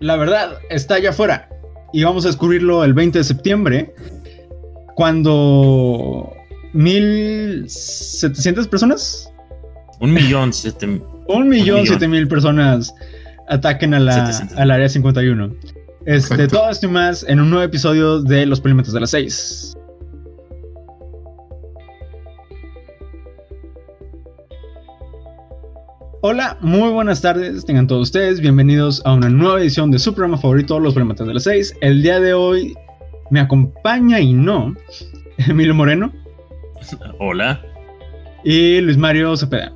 La verdad está allá afuera. Y vamos a descubrirlo el 20 de septiembre. Cuando 1700 personas. Un millón, siete, un millón, siete mil personas ataquen a la, al área 51. Este, todo esto y más en un nuevo episodio de Los Polímetros de las 6. Hola, muy buenas tardes, tengan todos ustedes bienvenidos a una nueva edición de su programa favorito, Los Polímetros de las 6. El día de hoy me acompaña y no Emilio Moreno. Hola. Y Luis Mario Cepeda.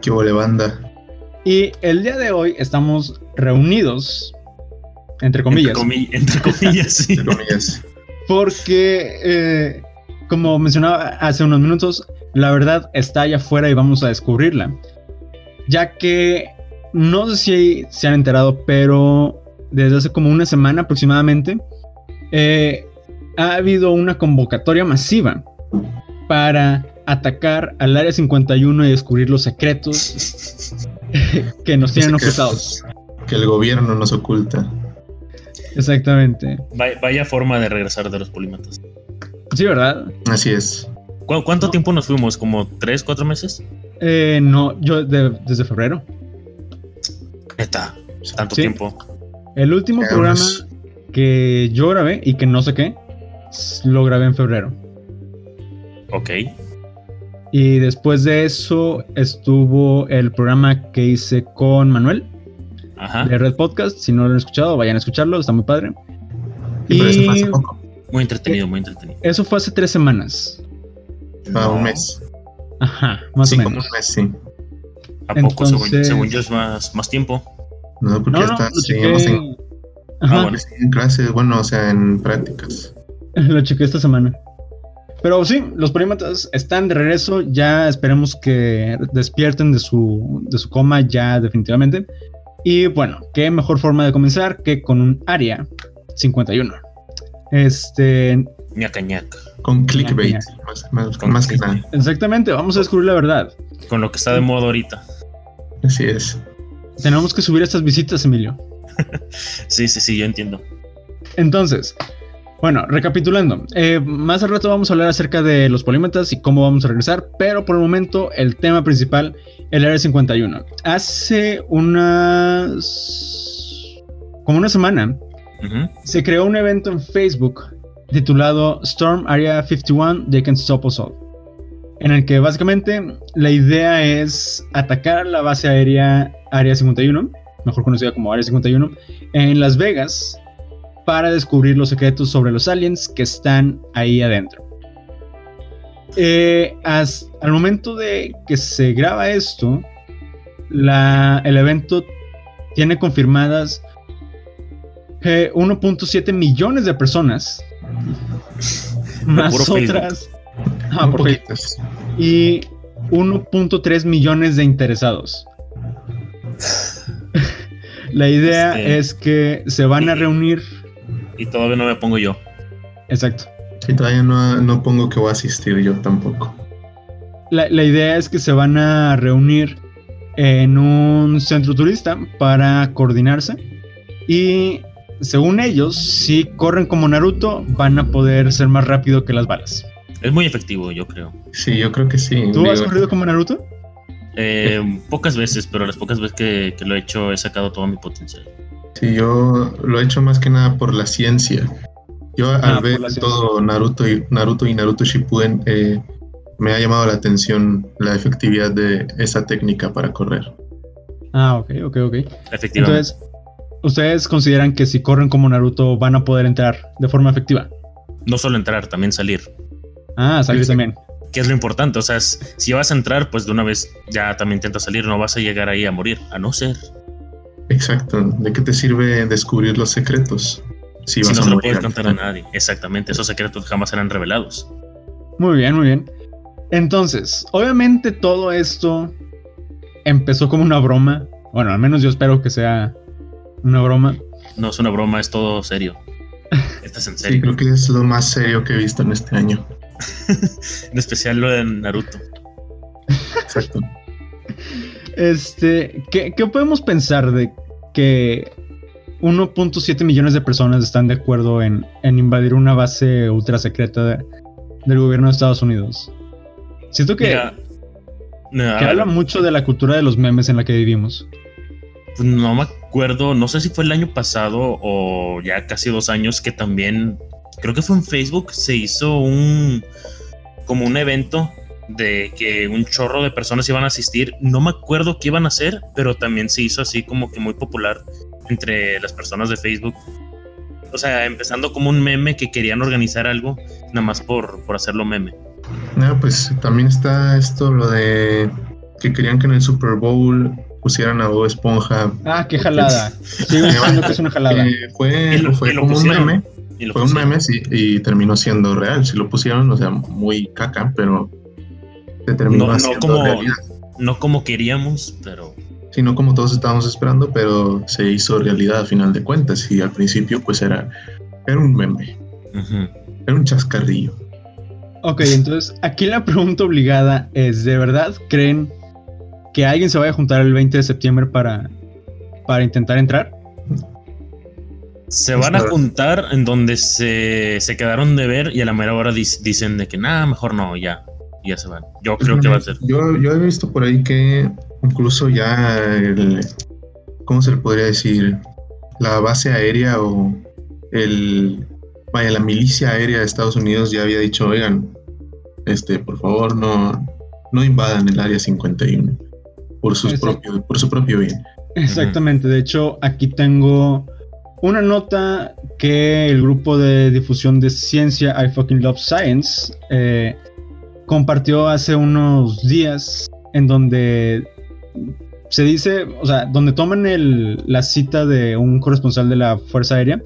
Qué vole banda. Y el día de hoy estamos reunidos, entre comillas. Entre, comillas, sí. entre comillas. Porque, eh, como mencionaba hace unos minutos, la verdad está allá afuera y vamos a descubrirla. Ya que no sé si se han enterado, pero desde hace como una semana aproximadamente, eh, ha habido una convocatoria masiva para atacar al Área 51 y descubrir los secretos que nos tienen ocultados. Que el gobierno nos oculta. Exactamente. Vaya, forma de regresar de los polímatas. Sí, ¿verdad? Así es. ¿Cuánto tiempo nos fuimos? ¿Como tres, cuatro meses? Eh, no, yo desde febrero. Neta, tanto tiempo. El último programa que yo grabé y que no sé qué, lo grabé en febrero. Ok. Y después de eso estuvo el programa que hice con Manuel de Red Podcast. Si no lo han escuchado, vayan a escucharlo, está muy padre. Y, Muy entretenido, muy entretenido. Eso fue hace tres semanas. Ah, un mes. Ajá, más o menos. Como un mes, sí. ¿A poco, según, yo, es más, más tiempo? No, porque está, seguimos en, ah, bueno. en clases, bueno, o sea, en prácticas. lo chequé esta semana. Pero sí, los polímatas están de regreso. Ya esperemos que despierten de su, de su coma ya definitivamente. Y bueno, qué mejor forma de comenzar que con un área 51. Este. Ñaca ñaca. Con clickbait, más, que nada. Exactamente, vamos a descubrir la verdad. Con lo que está de moda ahorita. Así es. Tenemos que subir estas visitas, Emilio. sí, sí, sí, yo entiendo. Entonces, bueno, recapitulando, eh, más al rato vamos a hablar acerca de los polímetas y cómo vamos a regresar, pero por el momento el tema principal, el Área 51. Hace unas... como una semana, se creó un evento en Facebook titulado Storm Area 51, They Can Stop Us All, en el que básicamente la idea es atacar la base aérea Área 51, mejor conocida como Área 51, en Las Vegas para descubrir los secretos sobre los aliens que están ahí adentro. Eh, al momento de que se graba esto, el evento tiene confirmadas 1.7 eh, millones de personas. Más otras. Ah, y 1.3 millones de interesados. La idea este, es que se van a reunir y todavía no me pongo yo. Exacto. Sí, todavía no, pongo que voy a asistir yo tampoco. La, idea es que se van a reunir en un centro turista para coordinarse y según ellos, si corren como Naruto, van a poder ser más rápido que las balas. Es muy efectivo, yo creo. Sí, yo creo que sí. ¿Tú has corrido como Naruto? Eh, pocas veces, pero las pocas veces que, que, lo he hecho he sacado todo mi potencial. Sí, yo lo he hecho más que nada por la ciencia. Yo al ah, ver todo Naruto y Naruto y Naruto Shippuden eh, me ha llamado la atención la efectividad de esa técnica para correr. Ah, ok, ok, ok. Efectivamente. Entonces, ¿ustedes consideran que si corren como Naruto van a poder entrar de forma efectiva? No solo entrar, también salir. Ah, salir también. Que es lo importante, o sea, si vas a entrar, pues de una vez ya también intenta salir, no vas a llegar ahí a morir, a no ser Exacto. ¿De qué te sirve descubrir los secretos? Si, no se lo puedes contar a nadie. Exactamente. Esos secretos jamás serán revelados. Muy bien, muy bien. Entonces, obviamente todo esto empezó como una broma. Bueno, al menos yo espero que sea una broma. No es una broma, es todo serio. Estás en serio. Sí, creo que es lo más serio que he visto en este año. en especial lo de Naruto. Exacto. Este, ¿qué, podemos pensar de que 1.7 millones de personas están de acuerdo en, invadir una base ultra secreta del gobierno de Estados Unidos. Siento que, habla mucho de la cultura de los memes en la que vivimos. Pues no me acuerdo, no sé si fue el año pasado o ya casi dos años que también, creo que fue en Facebook, se hizo un como un evento de que un chorro de personas iban a asistir. No me acuerdo qué iban a hacer, pero también se hizo así como que muy popular entre las personas de Facebook. O sea, empezando como un meme que querían organizar algo, nada más por, por hacerlo meme. No, pues también está esto, lo de que querían que en el Super Bowl pusieran a Bob Esponja. Ah, qué jalada. Sigo diciendo que es una jalada. Eh, fue, fue como un meme. Fue un meme, sí, y terminó siendo real. Si lo pusieron, o sea, muy caca, pero se terminó no, no como, No como queríamos, pero sino como todos estábamos esperando, pero se hizo realidad a final de cuentas y al principio pues era, era un meme, era un chascarrillo. Ok, entonces aquí la pregunta obligada es, ¿de verdad creen que alguien se vaya a juntar el 20 de septiembre para, para intentar entrar? Se van a juntar en donde se, quedaron de ver y a la mera hora dicen de que nada, mejor no, ya, ya se van. Yo creo que va a ser. Yo, yo he visto por ahí que incluso ya el, ¿cómo se le podría decir? La base aérea o el, vaya, la milicia aérea de Estados Unidos ya había dicho, oigan, este, por favor, no, no invadan el área 51 por, sus propios, por su propio bien. Exactamente, de hecho, aquí tengo una nota que el grupo de difusión de ciencia I Fucking Love Science eh, compartió hace unos días en donde se dice, o sea, donde toman el, la cita de un corresponsal de la Fuerza Aérea,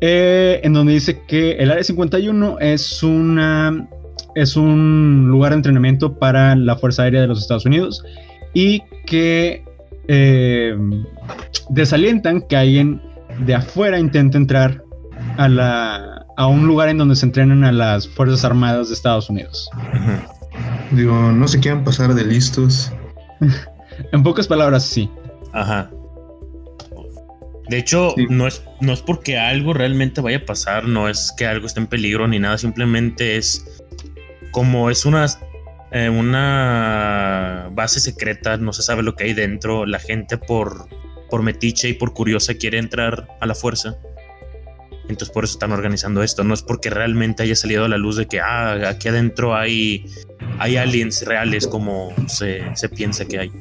eh, en donde dice que el Área 51 es una es un lugar de entrenamiento para la Fuerza Aérea de los Estados Unidos y que eh, desalientan que alguien de afuera intente entrar a, la, a un lugar en donde se entrenan a las Fuerzas Armadas de Estados Unidos. Digo, no se quieran pasar de listos. En pocas palabras, sí. Ajá. De hecho, no, es, no es porque algo realmente vaya a pasar, no es que algo esté en peligro ni nada, simplemente es como es una, eh, una base secreta, no se sabe lo que hay dentro, la gente por, por metiche y por curiosa quiere entrar a la fuerza. Entonces por eso están organizando esto, no es porque realmente haya salido a la luz de que ah, aquí adentro hay hay aliens reales como se, piensa que hay.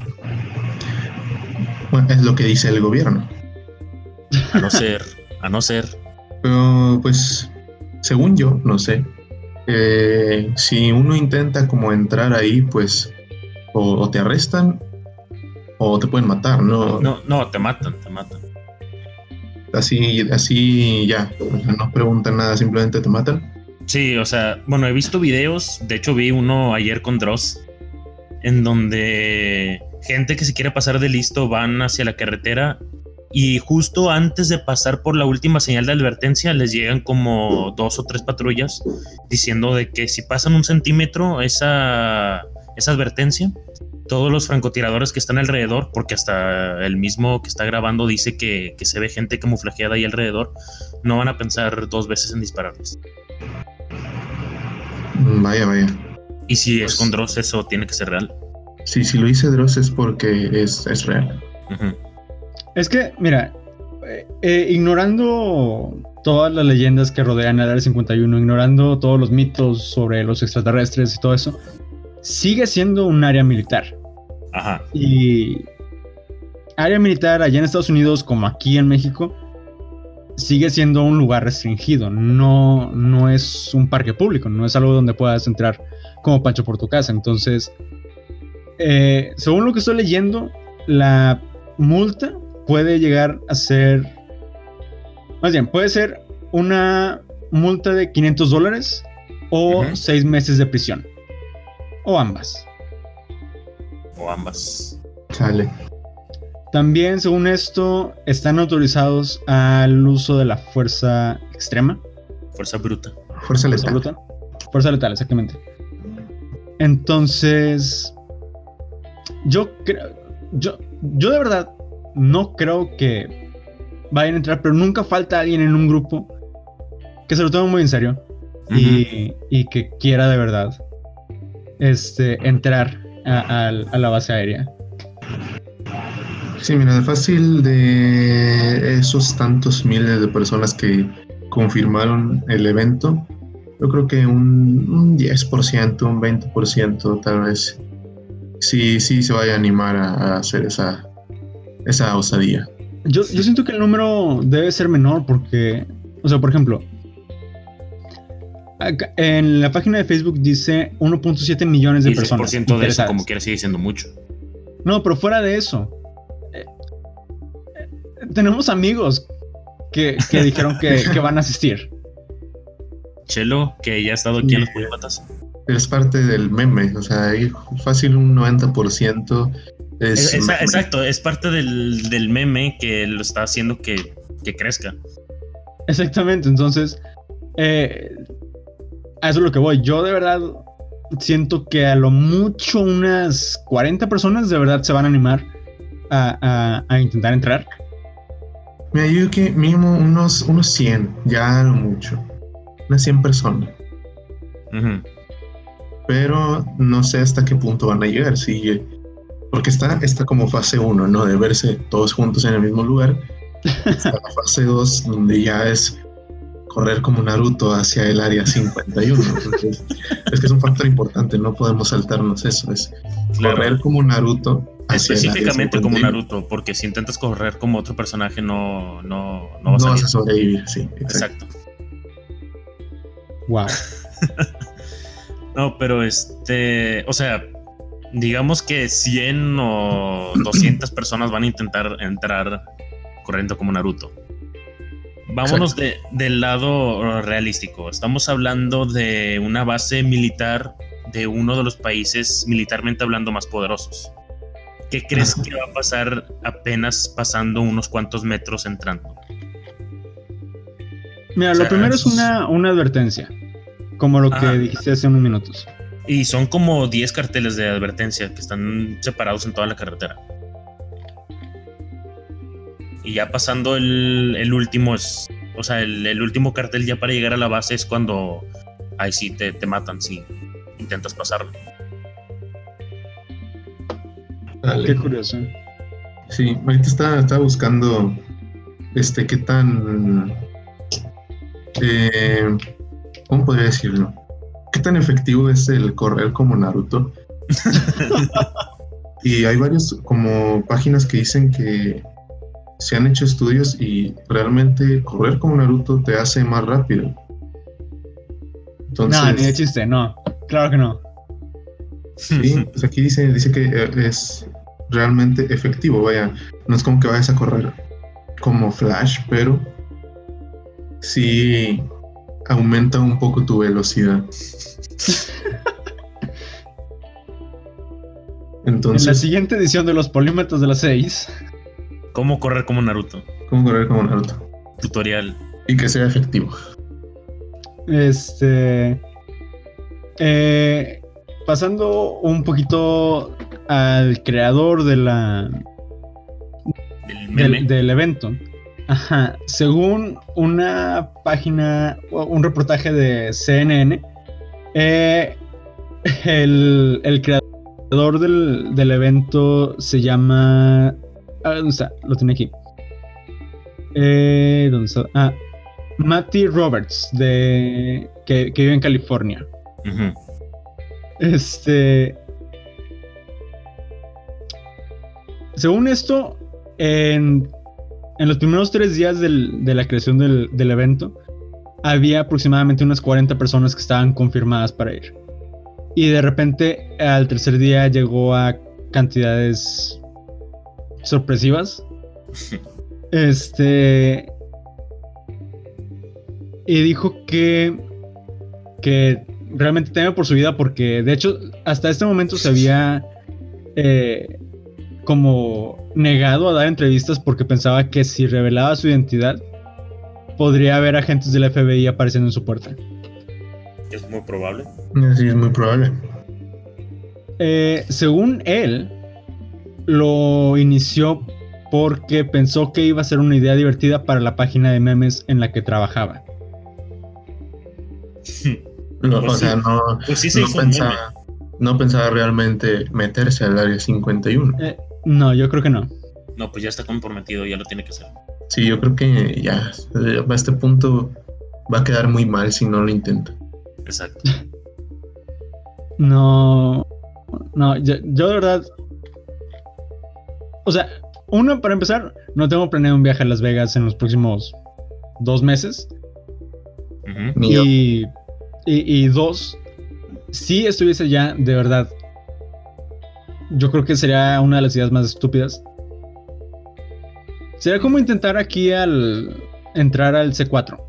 Bueno, es lo que dice el gobierno. A no ser, a no ser. Pero pues, según yo, no sé. Eh, si uno intenta como entrar ahí, pues o, te arrestan o te pueden matar, ¿no? No, no, te matan, te matan. Así, así ya, no preguntan nada, simplemente te matan. Sí, o sea, bueno, he visto videos, de hecho vi uno ayer con Dross, en donde gente que se quiere pasar de listo van hacia la carretera y justo antes de pasar por la última señal de advertencia les llegan como dos o tres patrullas diciendo de que si pasan un centímetro esa, esa advertencia, todos los francotiradores que están alrededor, porque hasta el mismo que está grabando dice que, que se ve gente camuflajeada ahí alrededor, no van a pensar dos veces en dispararles. Vaya, vaya. Y si es pues con Dross, eso tiene que ser real. Sí, si lo dice Dross es porque es, es real. Es que, mira, eh, eh, ignorando todas las leyendas que rodean el Área 51, ignorando todos los mitos sobre los extraterrestres y todo eso, sigue siendo un área militar. Ajá. Y área militar allá en Estados Unidos como aquí en México sigue siendo un lugar restringido, no, no es un parque público, no es algo donde puedas entrar como Pancho por tu casa. Entonces, eh, según lo que estoy leyendo, la multa puede llegar a ser, más bien, puede ser una multa de 500 dólares o 6 meses de prisión. O ambas. O ambas. Sale. También, según esto, están autorizados al uso de la fuerza extrema. Fuerza bruta. Fuerza letal. Fuerza, fuerza letal, exactamente. Entonces, yo creo, yo, yo de verdad no creo que vayan a entrar, pero nunca falta alguien en un grupo que se lo tome muy en serio y, que quiera de verdad este, entrar a, la base aérea. Sí, mira, fácil de esos tantos miles de personas que confirmaron el evento, yo creo que un, un 10%, un 20% tal vez, sí, sí se vaya a animar a, hacer esa, esa osadía. Yo, yo siento que el número debe ser menor porque, o sea, por ejemplo, en la página de Facebook dice 1.7 millones de personas. de eso, como quiera, sigue siendo mucho. No, pero fuera de eso, eh, tenemos amigos que, dijeron que, van a asistir. Chelo, que ya ha estado aquí en los Polímatas. Es parte del meme, o sea, hay fácil un 90%. Es exacto, es parte del, meme que lo está haciendo que, que crezca. Exactamente, entonces, eh, a eso es lo que voy. Yo de verdad siento que a lo mucho unas 40 personas de verdad se van a animar a, intentar entrar. Me ayuda que mínimo unos, unos 100, ya a lo mucho. Unas 100 personas. Pero no sé hasta qué punto van a llegar. Si, porque está, está como fase 1, ¿no? De verse todos juntos en el mismo lugar. Está la fase 2, donde ya es correr como Naruto hacia el área 51. es que es un factor importante, no podemos saltarnos eso. Es correr como Naruto. Específicamente como Naruto, porque si intentas correr como otro personaje no, no, no vas, a, sobrevivir. Sí, exacto. Wow. no, pero este, o sea, digamos que 100 o 200 personas van a intentar entrar corriendo como Naruto. Vámonos del lado realístico. Estamos hablando de una base militar de uno de los países militarmente hablando más poderosos. ¿Qué crees que va a pasar apenas pasando unos cuantos metros entrando? Mira, lo primero es una, una advertencia, como lo que dijiste hace unos minutos. Y son como 10 carteles de advertencia que están separados en toda la carretera. Y ya pasando el, último, es, o sea, el, último cartel ya para llegar a la base es cuando ahí sí te, te matan si intentas pasarlo. Qué curioso. Sí, ahorita está, buscando este qué tan eh, ¿cómo podría decirlo? ¿Qué tan efectivo es el correr como Naruto? y hay varias como páginas que dicen que se han hecho estudios y realmente correr como Naruto te hace más rápido. Entonces, no, ni de chiste, no. Claro que no. Sí, pues aquí dice, dice que eh, es realmente efectivo, vaya. No es como que vayas a correr como Flash, pero sí aumenta un poco tu velocidad. Entonces, en la siguiente edición de los polímetros de las 6 ¿Cómo correr como Naruto? ¿Cómo correr como Naruto? Tutorial. Y que sea efectivo. Este. Eh, pasando un poquito al creador de la. Del, evento. Ajá. Según una página, un reportaje de CNN, eh, el, el, creador del, del evento se llama Ah, ¿Dónde está? Lo tiene aquí. Eh, ¿Dónde está? Ah, Matty Roberts, de, que, vive en California. Este. Según esto, en, en los primeros tres días del, de la creación del, del, evento, había aproximadamente unas 40 personas que estaban confirmadas para ir. Y de repente, al tercer día llegó a cantidades sorpresivas. este. Y dijo que. Que realmente teme por su vida porque, de hecho, hasta este momento se había. Eh, como negado a dar entrevistas porque pensaba que si revelaba su identidad, podría haber agentes del FBI apareciendo en su puerta. Es muy probable. Sí, es muy probable. Eh, según él, lo inició porque pensó que iba a ser una idea divertida para la página de memes en la que trabajaba. No, pues o sea, no, pues pensaba, no pensaba realmente meterse al área 51. Eh, no, yo creo que no. No, pues ya está comprometido, ya lo tiene que hacer. Sí, yo creo que ya a este punto va a quedar muy mal si no lo intenta. Exacto. No, no, yo, de verdad. O sea, uno, para empezar, no tengo planeado un viaje a Las Vegas en los próximos dos meses. y, y, dos, si estuviese allá, de verdad, yo creo que sería una de las ideas más estúpidas. Sería como intentar aquí al entrar al C4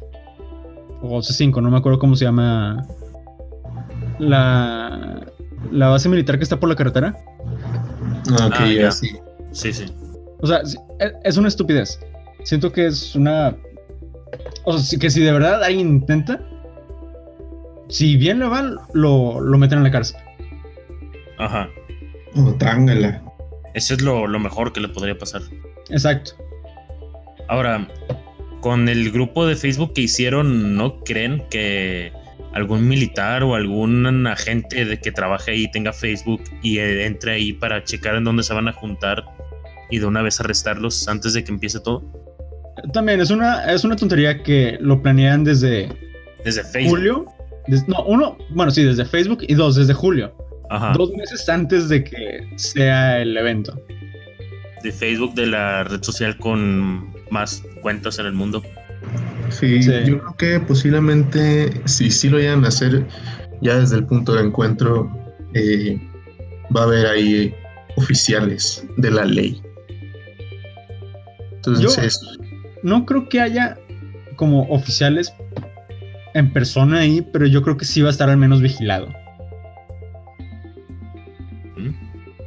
o C5, no me acuerdo cómo se llama la, la base militar que está por la carretera. Ah, ok, ah, sí. Sí, sí. O sea, e, es una estupidez. Siento que es una. O sea, que si de verdad alguien intenta, si bien le va, lo, lo meten en la cárcel. Ajá. O trángala. Eso es lo, lo mejor que le podría pasar. Exacto. Ahora, con el grupo de Facebook que hicieron, ¿no creen que algún militar o algún agente de que trabaje ahí tenga Facebook y eh, entre ahí para checar en dónde se van a juntar y de una vez arrestarlos antes de que empiece todo? También es una, es una tontería que lo planean desde, desde Facebook. julio. no, uno, bueno, sí, desde Facebook y dos, desde julio. Ajá. Dos meses antes de que sea el evento. De Facebook, de la red social con más cuentas en el mundo. Sí, yo creo que posiblemente, si sí lo vayan a hacer ya desde el punto de encuentro, eh, va a haber ahí oficiales de la ley. Entonces, no creo que haya como oficiales en persona ahí, pero yo creo que sí va a estar al menos vigilado.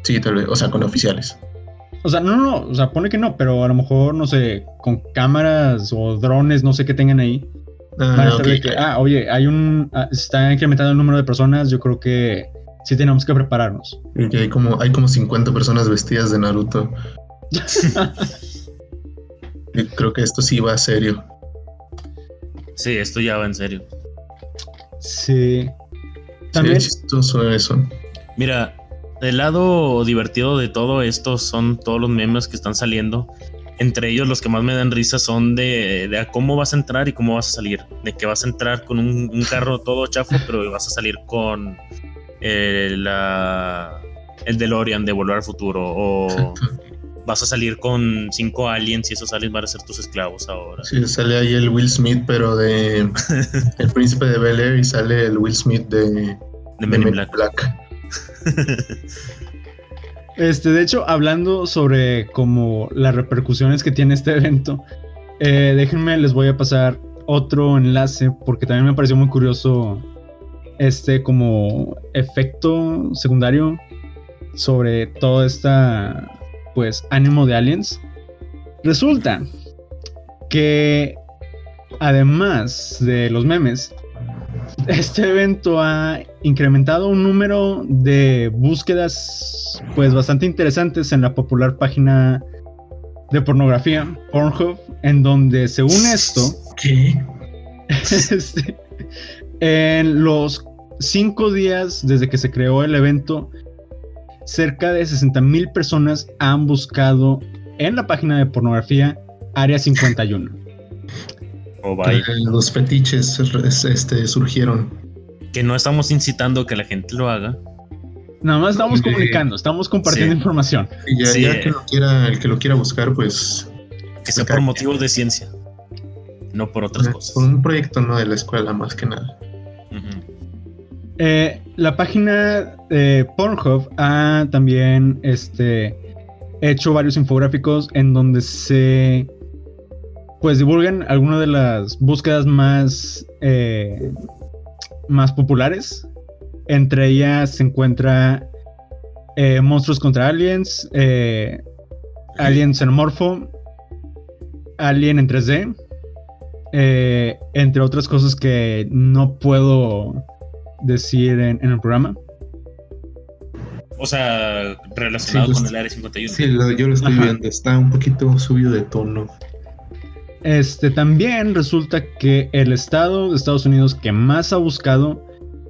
Sí, tal vez, o sea, con oficiales. O sea, no, no, o sea, pone que no, pero a lo mejor, no sé, con cámaras o drones, no sé qué tengan ahí. Ah, que, ah, oye, hay un, ah, está incrementando el número de personas, yo creo que sí tenemos que prepararnos. Y que hay como, hay como 50 personas vestidas de Naruto. creo que esto sí va a serio. Sí, esto ya va en serio. Sí. También. Sí, chistoso eso. Mira, el lado divertido de todo esto son todos los memes que están saliendo. Entre ellos los que más me dan risa son de, cómo vas a entrar y cómo vas a salir. De que vas a entrar con un, carro todo chafo, pero vas a salir con eh, la, el DeLorean de Volver al Futuro. O vas a salir con cinco aliens y esos aliens van a ser tus esclavos ahora. Sí, sale ahí el Will Smith, pero de El Príncipe de Bel Air y sale el Will Smith de, de Men, Black. Este, de hecho, hablando sobre como las repercusiones que tiene este evento, eh, déjenme, les voy a pasar otro enlace porque también me pareció muy curioso este como efecto secundario sobre todo esta pues ánimo de aliens. Resulta que además de los memes, este evento ha incrementado un número de búsquedas pues bastante interesantes en la popular página de pornografía Pornhub en donde según esto este, en los cinco días desde que se creó el evento cerca de 60 mil personas han buscado en la página de pornografía Área 51 los fetiches este, surgieron. Que no estamos incitando a que la gente lo haga. Nada más estamos comunicando, estamos compartiendo información. Y ya, que lo quiera, el que lo quiera buscar, pues. Que sea por motivos de ciencia, no por otras cosas. Por un proyecto no de la escuela, más que nada. Eh, la página de Pornhub ha también este, hecho varios infográficos en donde se pues divulgan algunas de las búsquedas más, eh, más populares. Entre ellas se encuentra eh, Monstruos contra Aliens, eh, Alien Xenomorfo, Alien en 3D, entre otras cosas que no puedo decir en, el programa. O sea, relacionado con el Área 51. Sí, yo lo estoy viendo, está un poquito subido de tono. Este también resulta que el estado de Estados Unidos que más ha buscado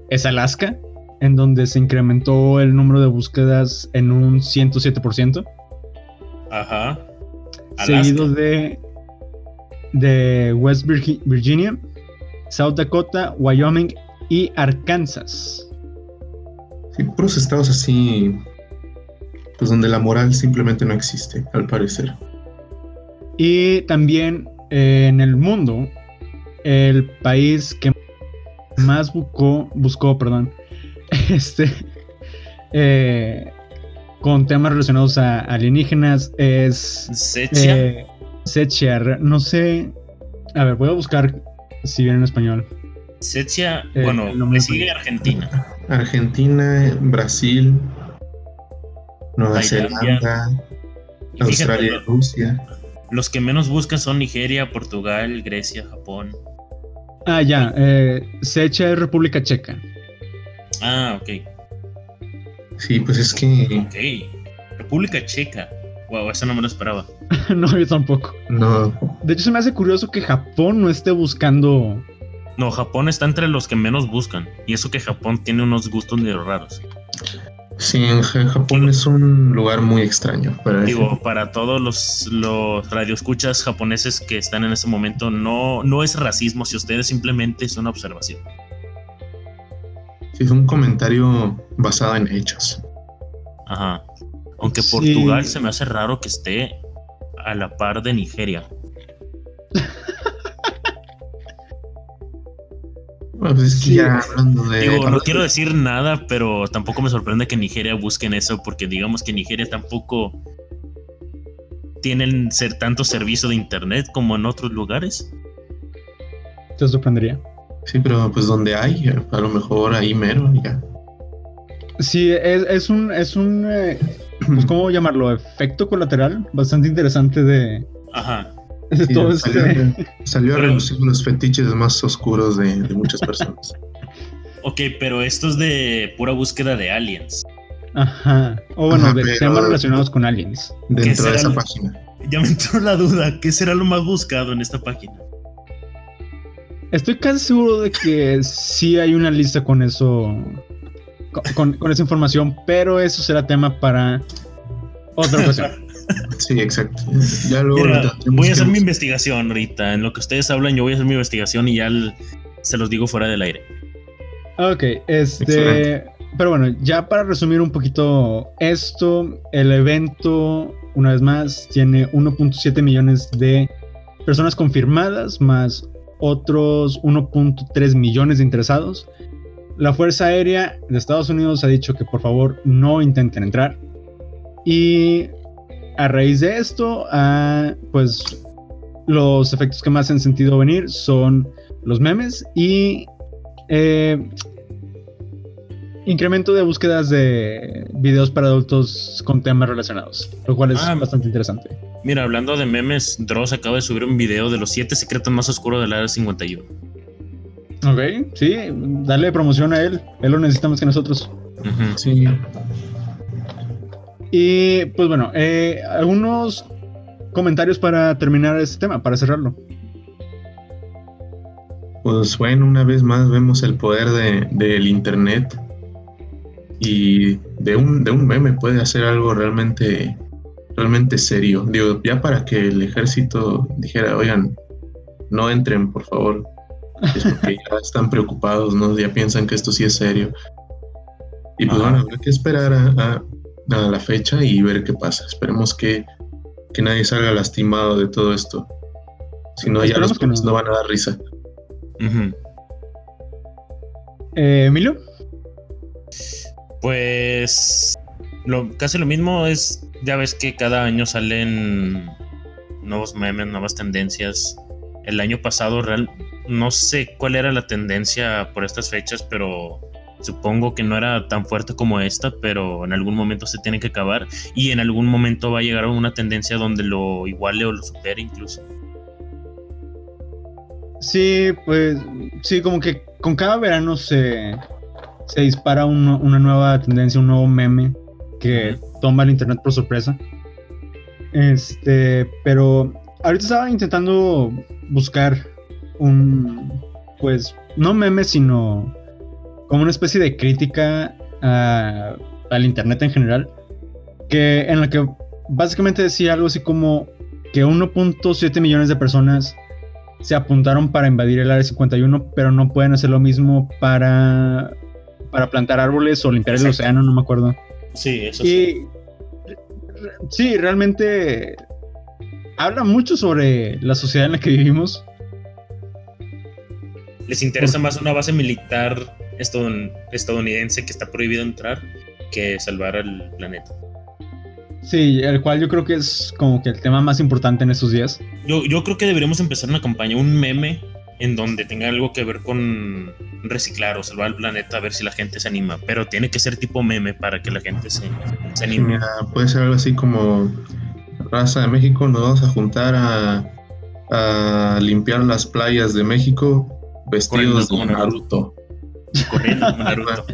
es Alaska, en donde se incrementó el número de búsquedas en un 107%. Ajá. Seguido de, de West Virginia, South Dakota, Wyoming y Arkansas. Sí, puros estados así, pues donde la moral simplemente no existe, al parecer. Y también en el mundo, el país que más buscó, buscó, perdón, este, eh, con temas relacionados a alienígenas es Sechia. Eh, no sé, a ver, voy a buscar si viene en español. Sechia, eh, bueno, me sigue Argentina. Argentina, Brasil, Nueva Zelanda, Australia, Rusia. Los que menos buscan son Nigeria, Portugal, Grecia, Japón. Ah, ya. Eh, Secha es República Checa. Ah, ok. Sí, pues es que. Ok. República Checa. Wow, eso no me lo esperaba. no, yo tampoco. No. De hecho, se me hace curioso que Japón no esté buscando. No, Japón está entre los que menos buscan. Y eso que Japón tiene unos gustos medio raros. Sí, Japón es un lugar muy extraño. Para Digo, para todos los, los radioescuchas japoneses que están en ese momento, no, no es racismo, si ustedes simplemente es una observación. Sí, es un comentario basado en hechos. Ajá. Aunque Portugal se me hace raro que esté a la par de Nigeria. Pues Digo, no quiero decir nada, pero tampoco me sorprende que Nigeria busquen eso, porque digamos que Nigeria tampoco tienen ser tanto servicio de internet como en otros lugares. Te sorprendería. Sí, pero pues donde hay, a lo mejor ahí mero, ya. Sí, es, un, es un, eh, pues, ¿cómo llamarlo? Efecto colateral bastante interesante de, Ajá. Salió, a relucir los fetiches más oscuros de, muchas personas. ok, pero esto es de pura búsqueda de aliens. Ajá. O bueno, de temas relacionados con aliens. Dentro de esa página. Ya me entró la duda. ¿Qué será lo más buscado en esta página? Estoy casi seguro de que sí hay una lista con eso. Con, con esa información, pero eso será tema para otra ocasión. Sí, exacto. voy a hacer mi investigación ahorita. En lo que ustedes hablan, yo voy a hacer mi investigación y ya se los digo fuera del aire. Ok, este. Pero bueno, ya para resumir un poquito esto, el evento, una vez más, tiene 1.7 millones de personas confirmadas, más otros 1.3 millones de interesados. La Fuerza Aérea de Estados Unidos ha dicho que por favor no intenten entrar. Y a raíz de esto, ah, pues los efectos que más han sentido venir son los memes y eh, incremento de búsquedas de videos para adultos con temas relacionados, lo cual es ah, bastante interesante. Mira, hablando de memes, Dross acaba de subir un video de los 7 secretos más oscuros del área 51. Ok, sí, dale promoción a él. Él lo necesita más que nosotros. Sí. Y pues bueno, eh, algunos comentarios para terminar este tema, para cerrarlo. Pues bueno, una vez más vemos el poder de, del Internet y de un, de un meme puede hacer algo realmente, realmente serio. Digo, ya para que el ejército dijera, oigan, no entren, por favor. Es porque ya están preocupados, ¿no? Ya piensan que esto sí es serio. Y pues bueno, habrá que esperar a, a la fecha y ver qué pasa. Esperemos que, nadie salga lastimado de todo esto. Si no, ya los no. no van a dar risa. Eh, Emilio. Pues lo, casi lo mismo es, ya ves que cada año salen nuevos memes, nuevas tendencias. El año pasado real, no sé cuál era la tendencia por estas fechas, pero Supongo que no era tan fuerte como esta, pero en algún momento se tiene que acabar y en algún momento va a llegar a una tendencia donde lo iguale o lo supere incluso. Sí, pues sí, como que con cada verano se, se dispara una nueva tendencia, un nuevo meme que toma el internet por sorpresa. Este, pero ahorita estaba intentando buscar un, pues, no meme, sino como una especie de crítica al internet en general, que en la que básicamente decía algo así como que 1.7 millones de personas se apuntaron para invadir el área 51, pero no pueden hacer lo mismo para, para plantar árboles o limpiar el océano, no me acuerdo. Sí, eso sí. Sí, realmente habla mucho sobre la sociedad en la que vivimos. Les interesa más una base militar estadounidense que está prohibido entrar que salvar al planeta. Sí, el cual yo creo que es como que el tema más importante en estos días. Yo, yo creo que deberíamos empezar una campaña, un meme en donde tenga algo que ver con reciclar o salvar el planeta, a ver si la gente se anima. Pero tiene que ser tipo meme para que la gente se, se anime. puede ser algo así como raza de México, nos vamos a juntar a, a limpiar las playas de México vestidos como Naruto. Corriendo como Naruto.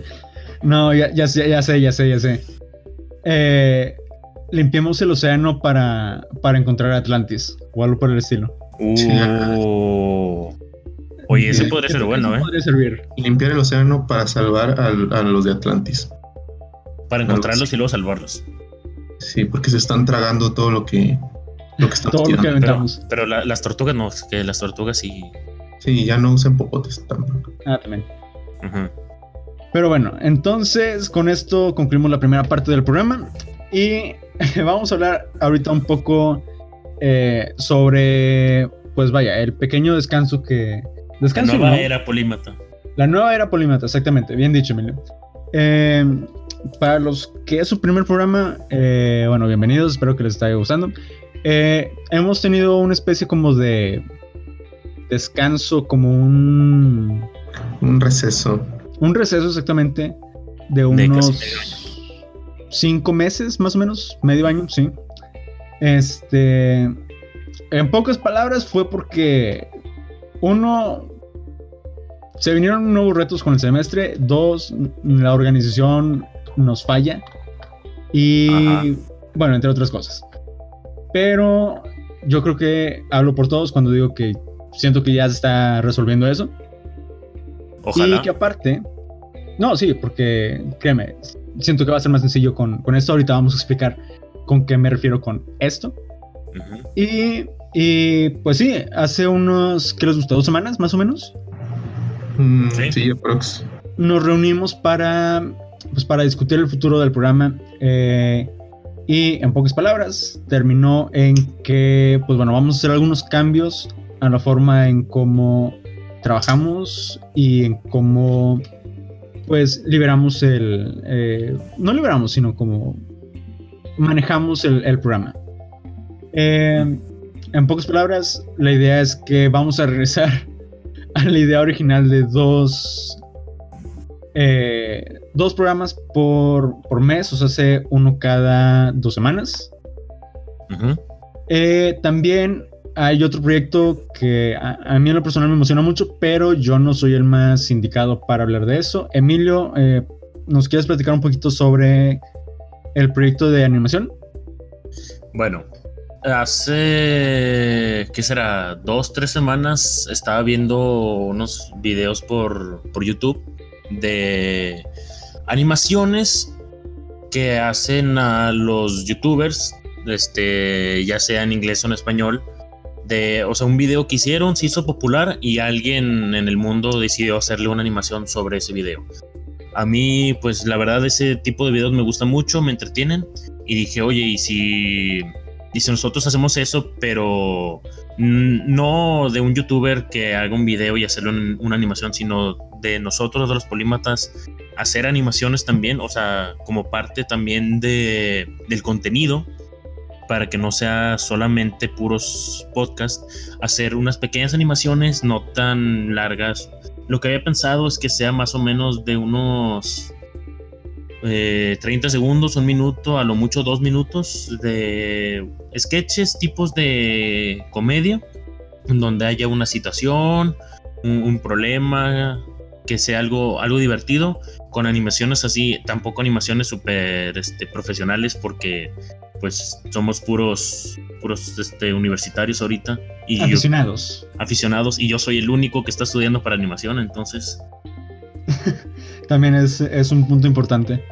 no, ya, ya, sé, ya sé, ya sé, ya sé. Eh, limpiemos el océano para, para encontrar Atlantis o algo por el estilo. Uh. Oye, ese podría ser bueno, ¿eh? Podría servir. Limpiar el océano para salvar a los de Atlantis. Para encontrarlos y luego salvarlos. Sí, porque se están tragando todo lo que, lo que Todo lo que aventamos. Pero, las tortugas no, que las tortugas sí. Sí, ya no usan popotes tampoco. Ah, también. Pero bueno, entonces con esto concluimos la primera parte del programa y vamos a hablar ahorita un poco eh, sobre, pues vaya, el pequeño descanso que... Descanso, la nueva era polímata. La nueva era polímata, exactamente, bien dicho, Emilio. Eh, para los que es su primer programa, eh, bueno, bienvenidos, espero que les esté gustando. hemos tenido una especie como de descanso, como un... Un receso. Un receso exactamente de unos cinco meses, más o menos, medio año, sí. Este, en pocas palabras fue porque uno, se vinieron nuevos retos con el semestre, dos, la organización nos falla y bueno, entre otras cosas. Pero yo creo que hablo por todos cuando digo que siento que ya se está resolviendo eso. Ojalá. Y que aparte, no, sí, porque créeme, siento que va a ser más sencillo con, con esto. Ahorita vamos a explicar con qué me refiero con esto. y, y, pues sí, hace unos, ¿qué les gustó? ¿Dos semanas más o menos? Mm, sí, sí Nos reunimos para, pues, para discutir el futuro del programa. Eh, y en pocas palabras, terminó en que, pues bueno, vamos a hacer algunos cambios a la forma en cómo trabajamos y en cómo pues liberamos el, eh, no liberamos, sino como manejamos el, programa. Eh, en pocas palabras, la idea es que vamos a regresar a la idea original de dos, eh, dos programas por, mes, o sea, hace uno cada dos semanas. también hay otro proyecto que a, mí en lo personal me emociona mucho, pero yo no soy el más indicado para hablar de eso. Emilio, eh, ¿nos quieres platicar un poquito sobre el proyecto de animación? Bueno, hace, ¿qué será? Dos, tres semanas estaba viendo unos videos por, por YouTube de animaciones que hacen a los youtubers, este, ya sea en inglés o en español, o sea, un video que hicieron se hizo popular y alguien en el mundo decidió hacerle una animación sobre ese video. A mí, pues la verdad, ese tipo de videos me gusta mucho, me entretienen y dije, oye, ¿y si, y si nosotros hacemos eso, pero no de un youtuber que haga un video y hacerle una animación, sino de nosotros, de los polímatas, hacer animaciones también, o sea, como parte también de, del contenido para que no sea solamente puros podcasts, hacer unas pequeñas animaciones no tan largas. Lo que había pensado es que sea más o menos de unos 30 eh, segundos, un minuto, a lo mucho dos minutos de sketches, tipos de comedia, donde haya una situación, un, problema, que sea algo, algo divertido, con animaciones así, tampoco animaciones súper este, profesionales, porque pues somos puros, puros este, universitarios ahorita. Y aficionados. aficionados, y yo soy el único que está estudiando para animación, entonces... También es, es, un punto importante.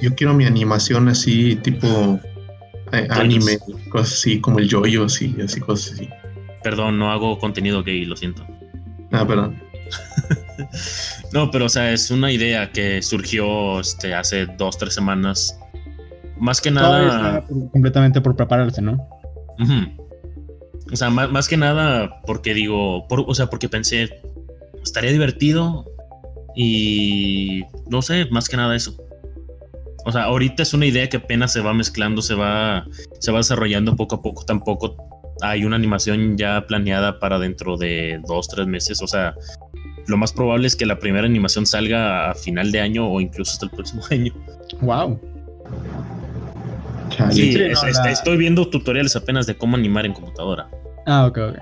yo, quiero mi animación así, tipo eh, anime, cosas así, como el yoyo, así, así, cosas así. Perdón, no hago contenido gay, lo siento. Ah, perdón. no, pero o sea, es una idea que surgió este, hace dos, tres semanas. Más que nada. completamente por prepararse, ¿no? O sea, más, que nada porque digo, o sea, porque pensé, estaría divertido y no sé, más que nada eso. O sea, ahorita es una idea que apenas se va mezclando, se va, se va desarrollando poco a poco. Tampoco hay una animación ya planeada para dentro de dos, tres meses. O sea, lo más probable es que la primera animación salga a final de año o incluso hasta el próximo año. Wow. Sí, estoy viendo tutoriales apenas de cómo animar en computadora. Ah, ok, ok.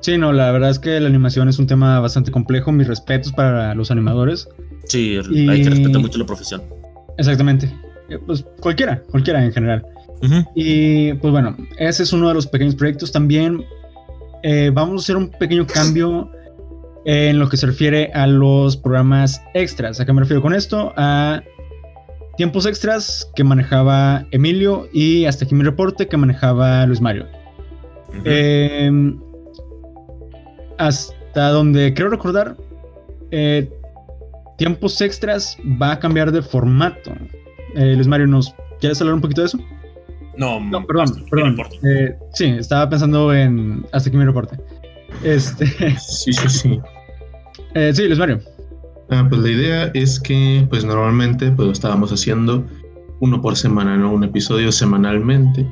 Sí, no, la verdad es que la animación es un tema bastante complejo. Mis respetos para los animadores. Sí, hay que respetar mucho la profesión. Exactamente. Eh, pues cualquiera, cualquiera en general. Y pues bueno, ese es uno de los pequeños proyectos. También eh, vamos a hacer un pequeño cambio en lo que se refiere a los programas extras. ¿A qué me refiero con esto? A tiempos extras que manejaba Emilio y hasta aquí mi reporte que manejaba Luis Mario. Em, hasta donde creo recordar, eh, tiempos extras va a cambiar de formato. Eh, Luis Mario, ¿nos quieres hablar un poquito de eso? No, no perdón, perdón. Eh, sí, estaba pensando en hasta aquí mi reporte. Este. Sí, sí, sí. Eh, sí, Luis Mario. Ah, pues la idea es que, pues normalmente, pues estábamos haciendo uno por semana, ¿no? Un episodio semanalmente.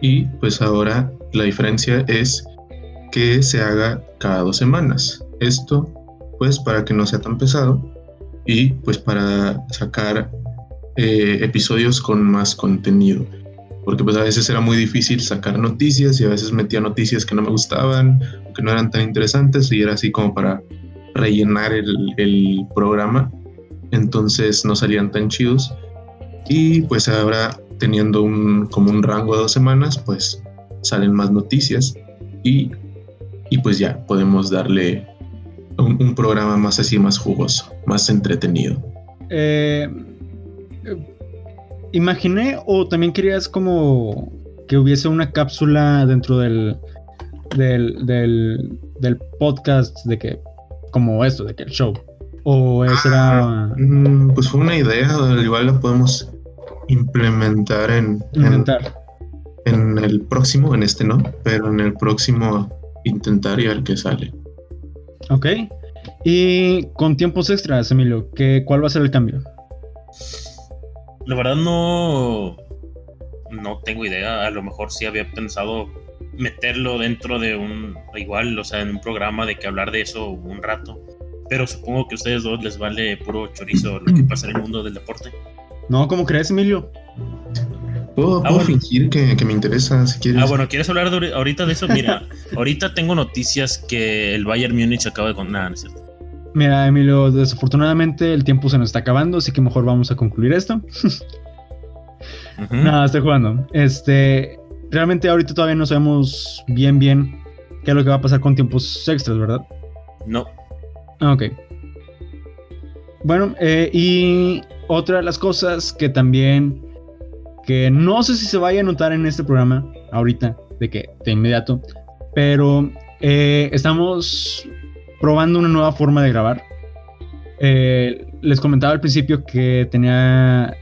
Y pues ahora la diferencia es que se haga cada dos semanas. Esto, pues, para que no sea tan pesado y pues para sacar eh, episodios con más contenido. Porque pues a veces era muy difícil sacar noticias y a veces metía noticias que no me gustaban, que no eran tan interesantes y era así como para rellenar el, programa, entonces no salían tan chidos. Y pues ahora teniendo un, como un rango de dos semanas, pues salen más noticias y, y pues ya podemos darle un, programa más así, más jugoso, más entretenido. Eh, imaginé o también querías como que hubiese una cápsula dentro del, del, del podcast de que como esto, de que el show. ¿O esa era...? Ah, mm, pues fue una idea, igual la podemos implementar en... En, el próximo, en este no, pero en el próximo intentar y ver qué sale. Ok. Y con tiempos extras, Emilio, ¿qué, ¿cuál va a ser el cambio? La verdad no... No tengo idea. A lo mejor sí había pensado meterlo dentro de un, igual, o sea, en un programa de que hablar de eso un rato. Pero supongo que a ustedes dos les vale puro chorizo lo que pasa en el mundo del deporte. No, ¿cómo crees, Emilio? Puedo, ah, fingir que, me interesa si quieres. Ah, bueno, ¿quieres hablar ahorita de eso? Mira, ahorita tengo noticias que el Bayern Múnich acaba de... Con... Nada, no es cierto. Mira, Emilio, desafortunadamente el tiempo se nos está acabando, así que mejor vamos a concluir esto. Nada, estoy jugando. Este, realmente ahorita todavía no sabemos bien bien qué es lo que va a pasar con tiempos extras, ¿verdad? No. Ah, ok. Bueno, eh, y otra de las cosas que también, que no sé si se vaya a notar en este programa ahorita, de que de inmediato, pero eh, estamos probando una nueva forma de grabar. Eh, les comentaba al principio que tenía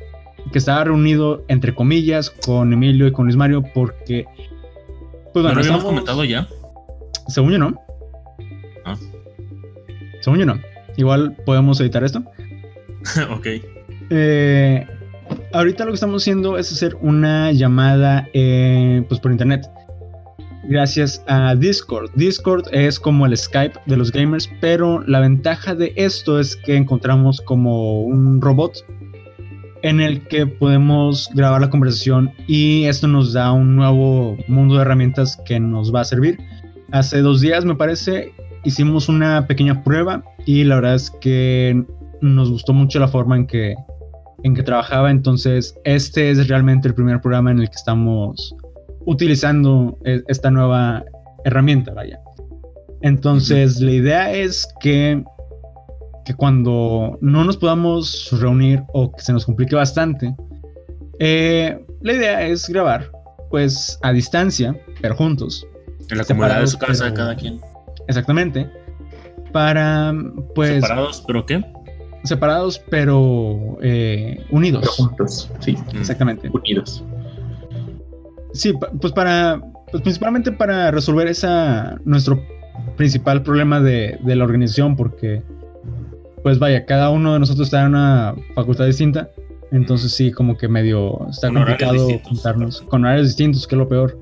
que estaba reunido, entre comillas, con Emilio y con Luis Mario, porque. Pues bueno, ¿No lo habíamos comentado ya? Según yo no. Ah. Según yo no. Igual podemos editar esto. ok. Eh, ahorita lo que estamos haciendo es hacer una llamada eh, pues por internet. Gracias a Discord. Discord es como el Skype de los gamers, pero la ventaja de esto es que encontramos como un robot en el que podemos grabar la conversación y esto nos da un nuevo mundo de herramientas que nos va a servir. Hace dos días, me parece, hicimos una pequeña prueba y la verdad es que nos gustó mucho la forma en que, en que trabajaba. Entonces, este es realmente el primer programa en el que estamos utilizando e, esta nueva herramienta, vaya. Entonces, la idea es que, que cuando no nos podamos reunir o que se nos complique bastante, eh, la idea es grabar, pues a distancia, pero juntos. En la comodidad de su casa, cada quien. Exactamente. Para, pues. ¿Separados, pero qué? Separados, pero eh, unidos. Pero juntos, sí. Mm. Exactamente. Unidos. Sí, pues para. Pues principalmente para resolver esa. Nuestro principal problema de, de la organización, porque. Pues vaya, cada uno de nosotros está en una facultad distinta. Entonces sí, como que medio está complicado juntarnos con horarios distintos, que es lo peor.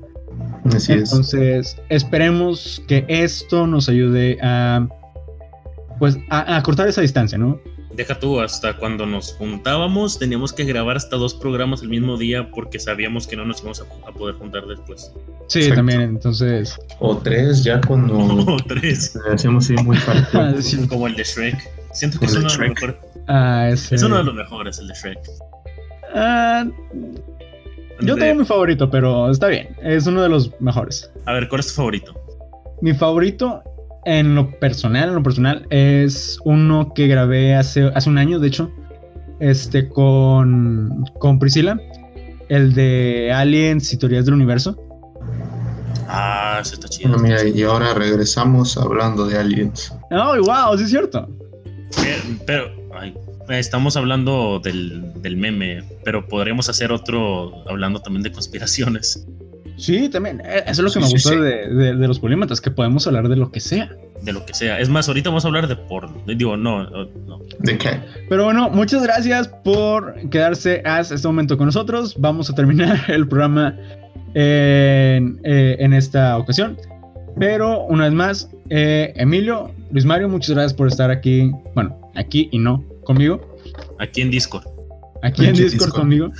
Así Entonces, esperemos que esto nos ayude a pues a, cortar esa distancia, ¿no? Deja tú, hasta cuando nos juntábamos teníamos que grabar hasta dos programas el mismo día porque sabíamos que no nos íbamos a, poder juntar después. Sí, también, entonces. O tres, ya cuando. O tres. Hacíamos muy fácil. Como el de Shrek. Siento que es uno de los mejores. Ah, ese... Es uno de los mejores, el de Shrek. Ah, yo tengo mi favorito, pero está bien. Es uno de los mejores. A ver, ¿cuál es tu favorito? Mi favorito, en lo personal, en lo personal, es uno que grabé hace, hace un año, de hecho. Este con, con Priscila. El de Aliens y Teorías del Universo. Ah, ese está chido. y ahora regresamos hablando de Aliens. Oh, wow, sí es cierto. Pero, estamos hablando del, meme, pero podríamos hacer otro hablando también de conspiraciones. Sí, también. Eh, eso es lo que me gustó de, los polímatas, que podemos hablar de lo que sea. De lo que sea. Es más, ahorita vamos a hablar de porno. Digo, no, no. ¿De qué? Pero bueno, muchas gracias por quedarse hasta este momento con nosotros. Vamos a terminar el programa en, eh, esta ocasión. Pero una vez más, eh, Emilio, Luis Mario, muchas gracias por estar aquí. Bueno, aquí y no conmigo. Aquí en Discord. Aquí en Discord, conmigo.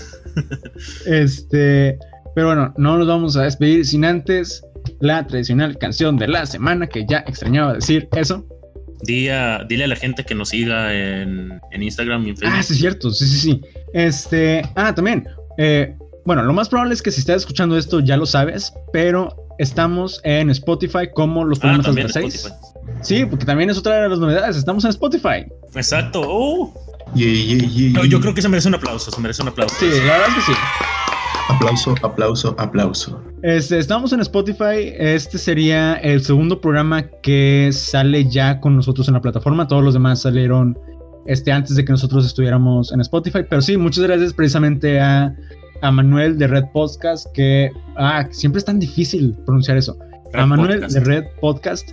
este, pero bueno, no nos vamos a despedir sin antes la tradicional canción de la semana, que ya extrañaba decir eso. Dile a, dile a la gente que nos siga en, Instagram y en Facebook. Ah, sí, es cierto, sí, sí, sí. Este, ah, también. Eh, bueno, lo más probable es que si estás escuchando esto ya lo sabes, pero estamos en Spotify como los ah, de 6. Sí, porque también es otra de las novedades. Estamos en Spotify. Exacto. Oh. yo creo que se merece un aplauso. Se merece un aplauso. Sí, la verdad es que sí. Aplauso, aplauso, aplauso. Este, estamos en Spotify. Este sería el segundo programa que sale ya con nosotros en la plataforma. Todos los demás salieron este, antes de que nosotros estuviéramos en Spotify. Pero sí, muchas gracias precisamente a, a Manuel de Red Podcast, que ah, siempre es tan difícil pronunciar eso. a Manuel de Red Podcast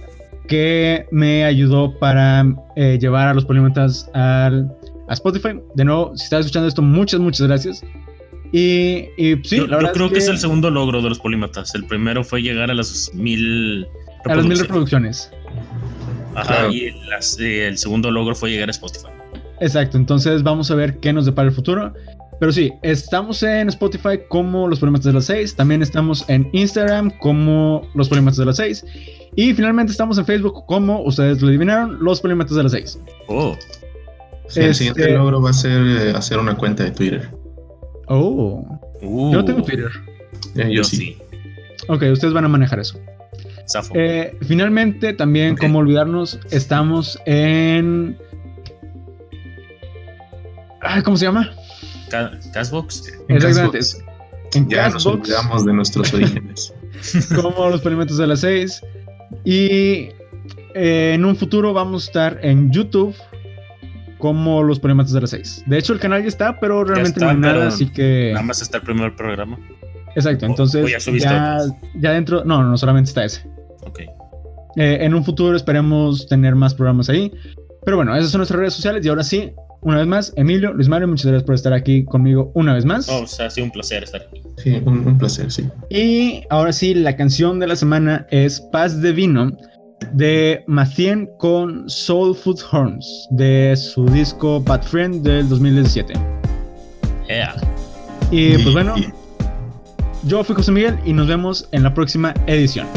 que me ayudó para eh, llevar a los polímetras al, a Spotify. De nuevo, si estás escuchando esto, muchas, muchas gracias. Y, sí, yo, creo que... es el segundo logro de los polímatas. El primero fue llegar a las mil a las mil reproducciones. Ajá, y eh, el segundo logro fue llegar a Spotify. Exacto, entonces vamos a ver qué nos depara el futuro. Pero sí, estamos en Spotify como Los Polímatas de las 6. También estamos en Instagram como Los Polímatas de las 6. Y finalmente estamos en Facebook como ustedes lo adivinaron, Los Polímatas de las 6. Oh. el siguiente este logro va a ser eh, hacer una cuenta de Twitter. Oh. Yo no tengo Twitter. yo, sí. Ok, ustedes van a manejar eso. Eh, finalmente, también, como olvidarnos, estamos en. ¿Cómo se llama? Cashbox. Exactamente. En ya nos olvidamos de nuestros orígenes. Como los palimentos de las 6. Y eh, en un futuro vamos a estar en YouTube como los palimentos de las 6. De hecho, el canal ya está, pero realmente no hay nada, así que. Nada más está el primer programa. Exacto, entonces. ya, ya, dentro. No, no, solamente está ese. Ok. Eh, en un futuro esperemos tener más programas ahí. Pero bueno, esas son nuestras redes sociales y ahora sí, una vez más, Emilio, Luis Mario, muchas gracias por estar aquí conmigo una vez más. Oh, o sea, ha sido un placer estar aquí. Sí, un, placer, sí. Y ahora sí, la canción de la semana es Paz de Vino de Macien con Soul Food Horns de su disco Bad Friend del 2017. Yeah. Y pues bueno, yo fui José Miguel y nos vemos en la próxima edición.